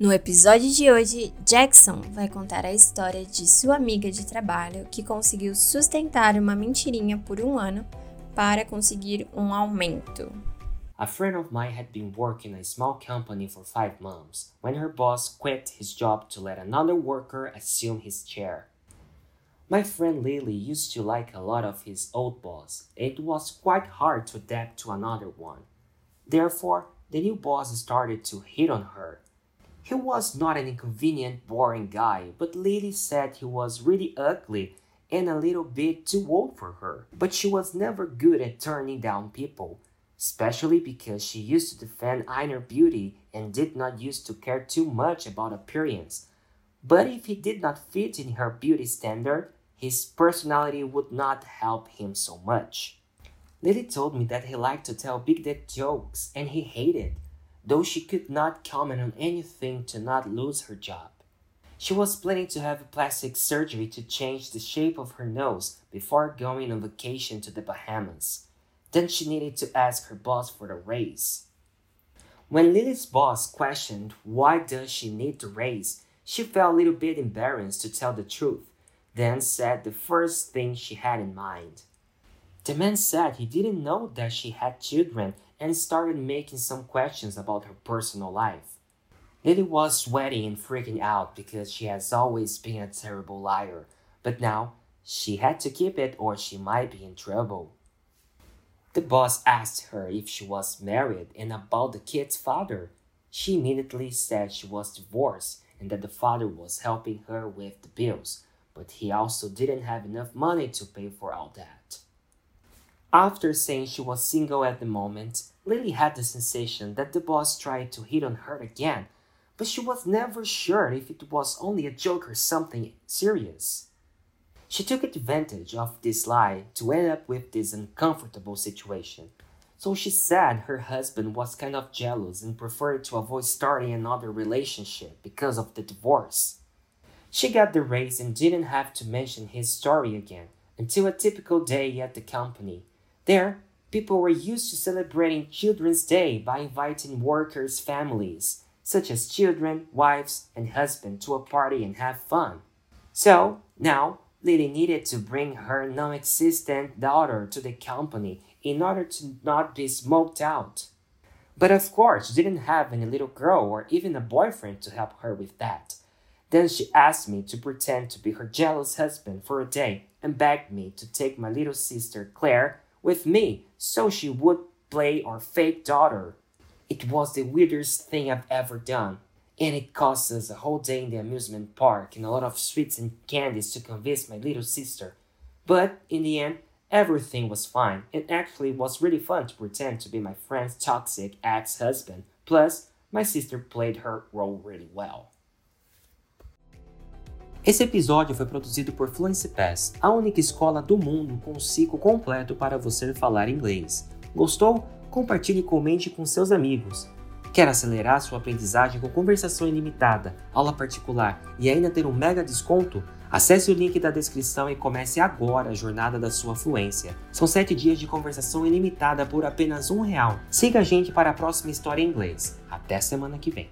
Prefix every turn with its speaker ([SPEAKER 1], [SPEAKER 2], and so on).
[SPEAKER 1] No episódio de hoje, Jackson vai contar a história de sua amiga de trabalho que conseguiu sustentar uma mentirinha por um ano para conseguir um aumento.
[SPEAKER 2] A friend of mine had been working in a small company for five months when her boss quit his job to let another worker assume his chair. My friend Lily used to like a lot of his old boss. It was quite hard to adapt to another one. Therefore, the new boss started to hit on her. He was not an inconvenient, boring guy, but Lily said he was really ugly and a little bit too old for her. But she was never good at turning down people especially because she used to defend inner beauty and did not used to care too much about appearance. But if he did not fit in her beauty standard, his personality would not help him so much. Lily told me that he liked to tell big dick jokes and he hated, though she could not comment on anything to not lose her job. She was planning to have plastic surgery to change the shape of her nose before going on vacation to the Bahamas. Then she needed to ask her boss for the raise. When Lily's boss questioned why does she need the raise, she felt a little bit embarrassed to tell the truth, then said the first thing she had in mind. The man said he didn't know that she had children and started making some questions about her personal life. Lily was sweating and freaking out because she has always been a terrible liar, but now she had to keep it or she might be in trouble. The boss asked her if she was married and about the kid's father. She immediately said she was divorced and that the father was helping her with the bills, but he also didn't have enough money to pay for all that. After saying she was single at the moment, Lily had the sensation that the boss tried to hit on her again, but she was never sure if it was only a joke or something serious. She took advantage of this lie to end up with this uncomfortable situation. So she said her husband was kind of jealous and preferred to avoid starting another relationship because of the divorce. She got the raise and didn't have to mention his story again until a typical day at the company. There, people were used to celebrating Children's Day by inviting workers' families, such as children, wives, and husband, to a party and have fun. So, now Lily needed to bring her non existent daughter to the company in order to not be smoked out. But of course, she didn't have any little girl or even a boyfriend to help her with that. Then she asked me to pretend to be her jealous husband for a day and begged me to take my little sister Claire with me so she would play our fake daughter. It was the weirdest thing I've ever done and it cost us a whole day in the amusement park and a lot of sweets and candies to convince my little sister. But in the end, everything was fine, and actually was really fun to pretend to be my friend's toxic ex husband. Plus, my sister played her role really well. Esse episódio foi produzido por Fluency Pass, a única escola do mundo com um ciclo completo para você falar inglês. Gostou? Compartilhe e comente com seus amigos. Quer acelerar sua aprendizagem com conversação ilimitada, aula particular e ainda ter um mega desconto? Acesse o link da descrição e comece agora a jornada da sua fluência. São 7 dias de conversação ilimitada por apenas um real. Siga a gente para a próxima história em inglês. Até semana que vem.